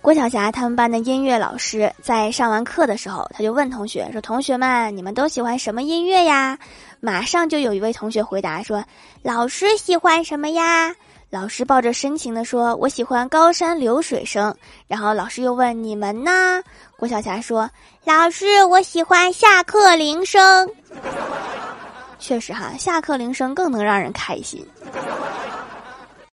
郭晓霞他们班的音乐老师在上完课的时候，他就问同学说：“同学们，你们都喜欢什么音乐呀？”马上就有一位同学回答说：“老师喜欢什么呀？”老师抱着深情的说：“我喜欢高山流水声。”然后老师又问：“你们呢？”郭晓霞说：“老师，我喜欢下课铃声。”确实哈，下课铃声更能让人开心。